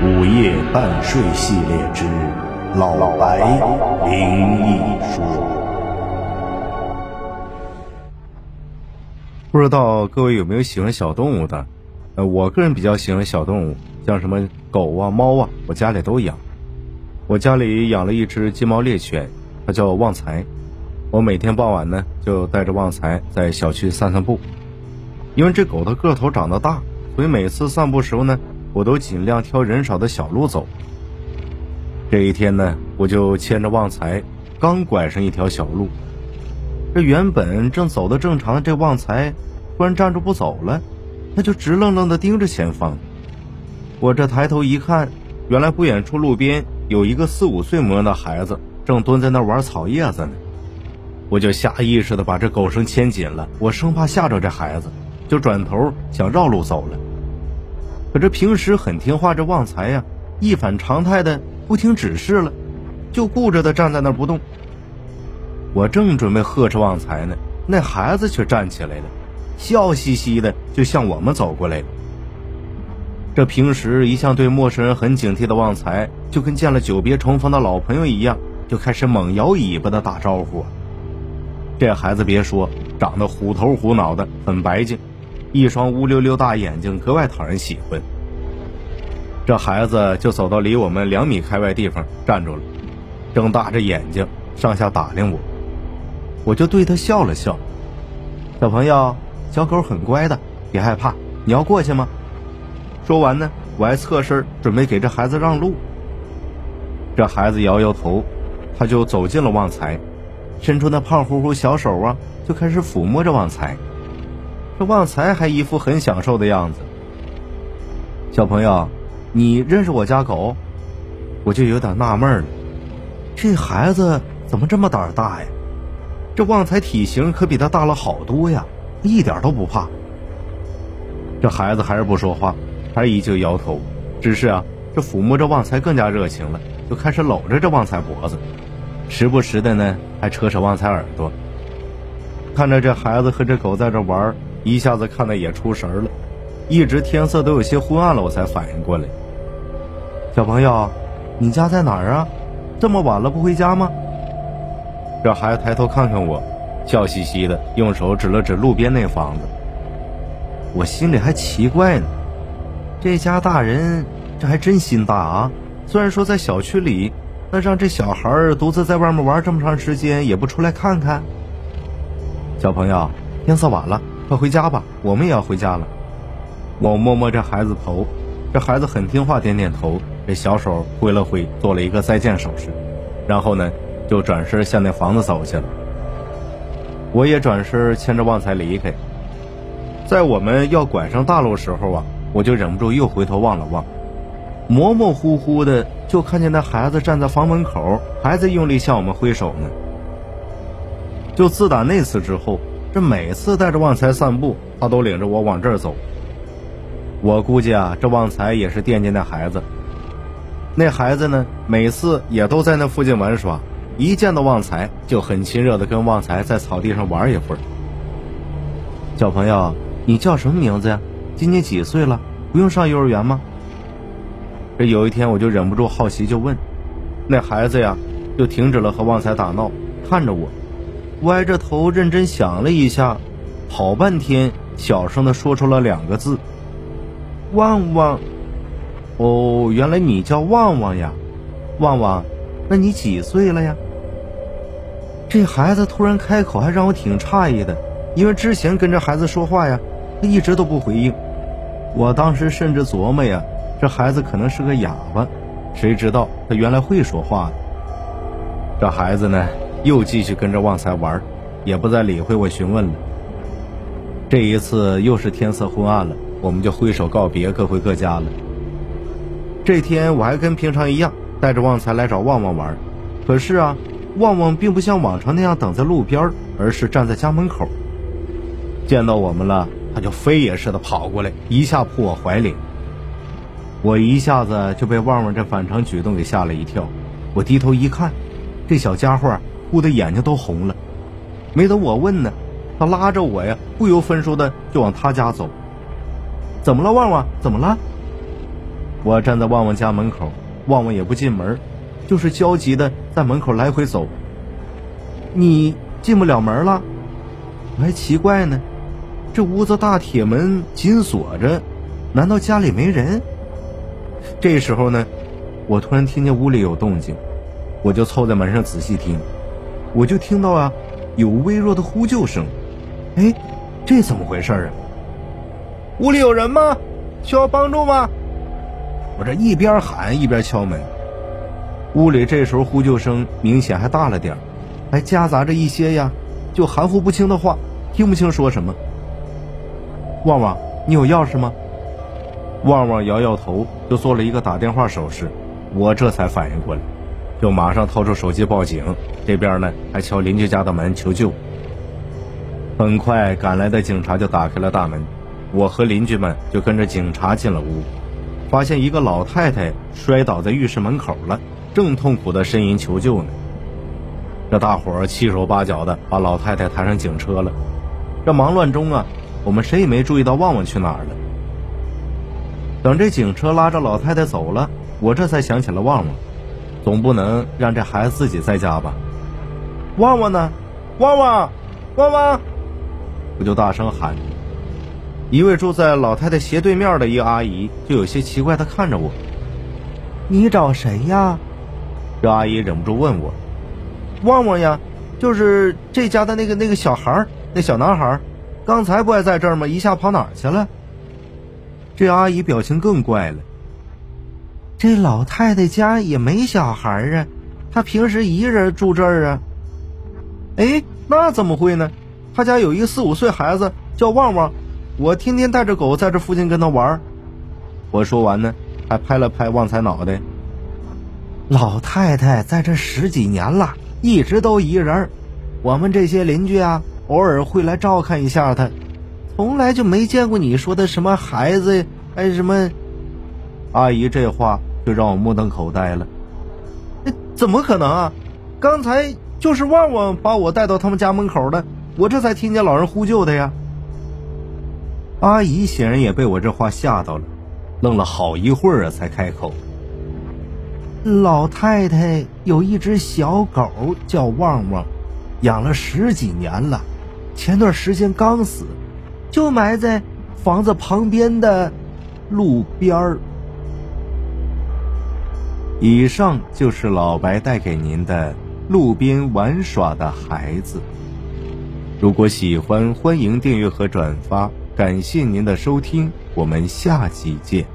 午夜半睡系列之老白灵异说。不知道各位有没有喜欢小动物的？呃，我个人比较喜欢小动物，像什么狗啊、猫啊，我家里都养。我家里养了一只金毛猎犬，它叫旺财。我每天傍晚呢，就带着旺财在小区散散步。因为这狗的个头长得大，所以每次散步时候呢，我都尽量挑人少的小路走。这一天呢，我就牵着旺财，刚拐上一条小路，这原本正走的正常的这旺财，突然站住不走了，他就直愣愣地盯着前方。我这抬头一看，原来不远处路边有一个四五岁模样的孩子，正蹲在那玩草叶子呢。我就下意识地把这狗绳牵紧了，我生怕吓着这孩子。就转头想绕路走了，可这平时很听话这旺财呀，一反常态的不听指示了，就固着的站在那儿不动。我正准备呵斥旺财呢，那孩子却站起来了，笑嘻嘻的就向我们走过来了。这平时一向对陌生人很警惕的旺财，就跟见了久别重逢的老朋友一样，就开始猛摇尾巴的打招呼。这孩子别说，长得虎头虎脑的，很白净。一双乌溜溜大眼睛格外讨人喜欢。这孩子就走到离我们两米开外地方站住了，睁大着眼睛上下打量我。我就对他笑了笑：“小朋友，小狗很乖的，别害怕。你要过去吗？”说完呢，我还侧身准备给这孩子让路。这孩子摇摇头，他就走进了旺财，伸出那胖乎乎小手啊，就开始抚摸着旺财。这旺财还一副很享受的样子。小朋友，你认识我家狗？我就有点纳闷了，这孩子怎么这么胆大呀？这旺财体型可比他大了好多呀，一点都不怕。这孩子还是不说话，还是依旧摇头。只是啊，这抚摸着旺财更加热情了，就开始搂着这旺财脖子，时不时的呢还扯扯旺财耳朵。看着这孩子和这狗在这玩。一下子看的也出神了，一直天色都有些昏暗了，我才反应过来。小朋友，你家在哪儿啊？这么晚了不回家吗？这孩子抬头看看我，笑嘻嘻的，用手指了指路边那房子。我心里还奇怪呢，这家大人这还真心大啊！虽然说在小区里，那让这小孩独自在外面玩这么长时间，也不出来看看。小朋友，天色晚了。快回家吧，我们也要回家了。我摸摸这孩子头，这孩子很听话，点点头，这小手挥了挥，做了一个再见手势，然后呢，就转身向那房子走去了。我也转身牵着旺财离开。在我们要拐上大路时候啊，我就忍不住又回头望了望，模模糊糊的就看见那孩子站在房门口，还在用力向我们挥手呢。就自打那次之后。这每次带着旺财散步，他都领着我往这儿走。我估计啊，这旺财也是惦记那孩子。那孩子呢，每次也都在那附近玩耍，一见到旺财就很亲热的跟旺财在草地上玩一会儿。小朋友，你叫什么名字呀？今年几岁了？不用上幼儿园吗？这有一天我就忍不住好奇，就问那孩子呀，就停止了和旺财打闹，看着我。歪着头认真想了一下，好半天，小声的说出了两个字：“旺旺。”哦，原来你叫旺旺呀，旺旺，那你几岁了呀？这孩子突然开口，还让我挺诧异的，因为之前跟这孩子说话呀，他一直都不回应。我当时甚至琢磨呀，这孩子可能是个哑巴，谁知道他原来会说话。这孩子呢？又继续跟着旺财玩，也不再理会我询问了。这一次又是天色昏暗了，我们就挥手告别，各回各家了。这天我还跟平常一样，带着旺财来找旺旺玩。可是啊，旺旺并不像往常那样等在路边，而是站在家门口。见到我们了，他就飞也似的跑过来，一下扑我怀里。我一下子就被旺旺这反常举动给吓了一跳。我低头一看，这小家伙。哭的眼睛都红了，没等我问呢，他拉着我呀，不由分说的就往他家走。怎么了，旺旺？怎么了？我站在旺旺家门口，旺旺也不进门，就是焦急的在门口来回走。你进不了门了，我还奇怪呢，这屋子大铁门紧锁着，难道家里没人？这时候呢，我突然听见屋里有动静，我就凑在门上仔细听，我就听到啊，有微弱的呼救声。哎，这怎么回事啊？屋里有人吗？需要帮助吗？我这一边喊一边敲门。屋里这时候呼救声明显还大了点还夹杂着一些呀，就含糊不清的话，听不清说什么。旺旺，你有钥匙吗？旺旺摇摇头，就做了一个打电话手势。我这才反应过来，就马上掏出手机报警。这边呢，还敲邻居家的门求救。很快赶来的警察就打开了大门，我和邻居们就跟着警察进了屋，发现一个老太太摔倒在浴室门口了，正痛苦的呻吟求救呢。这大伙儿七手八脚的把老太太抬上警车了。这忙乱中啊，我们谁也没注意到旺旺去哪儿了。等这警车拉着老太太走了，我这才想起了旺旺，总不能让这孩子自己在家吧？旺旺呢？旺旺，旺旺！我就大声喊。一位住在老太太斜对面的一个阿姨就有些奇怪的看着我：“你找谁呀？”这阿姨忍不住问我。旺旺呀，就是这家的那个那个小孩那小男孩刚才不还在这儿吗？一下跑哪儿去了？这阿姨表情更怪了。这老太太家也没小孩啊，她平时一个人住这儿啊。哎，那怎么会呢？他家有一个四五岁孩子叫旺旺，我天天带着狗在这附近跟他玩。我说完呢，还拍了拍旺财脑袋。老太太在这十几年了。一直都一人我们这些邻居啊，偶尔会来照看一下他，从来就没见过你说的什么孩子，哎什么。阿姨这话就让我目瞪口呆了。怎么可能啊？刚才就是旺旺把我带到他们家门口的，我这才听见老人呼救的呀。阿姨显然也被我这话吓到了，愣了好一会儿啊，才开口。老太太有一只小狗叫旺旺，养了十几年了，前段时间刚死，就埋在房子旁边的路边儿。以上就是老白带给您的路边玩耍的孩子。如果喜欢，欢迎订阅和转发，感谢您的收听，我们下期见。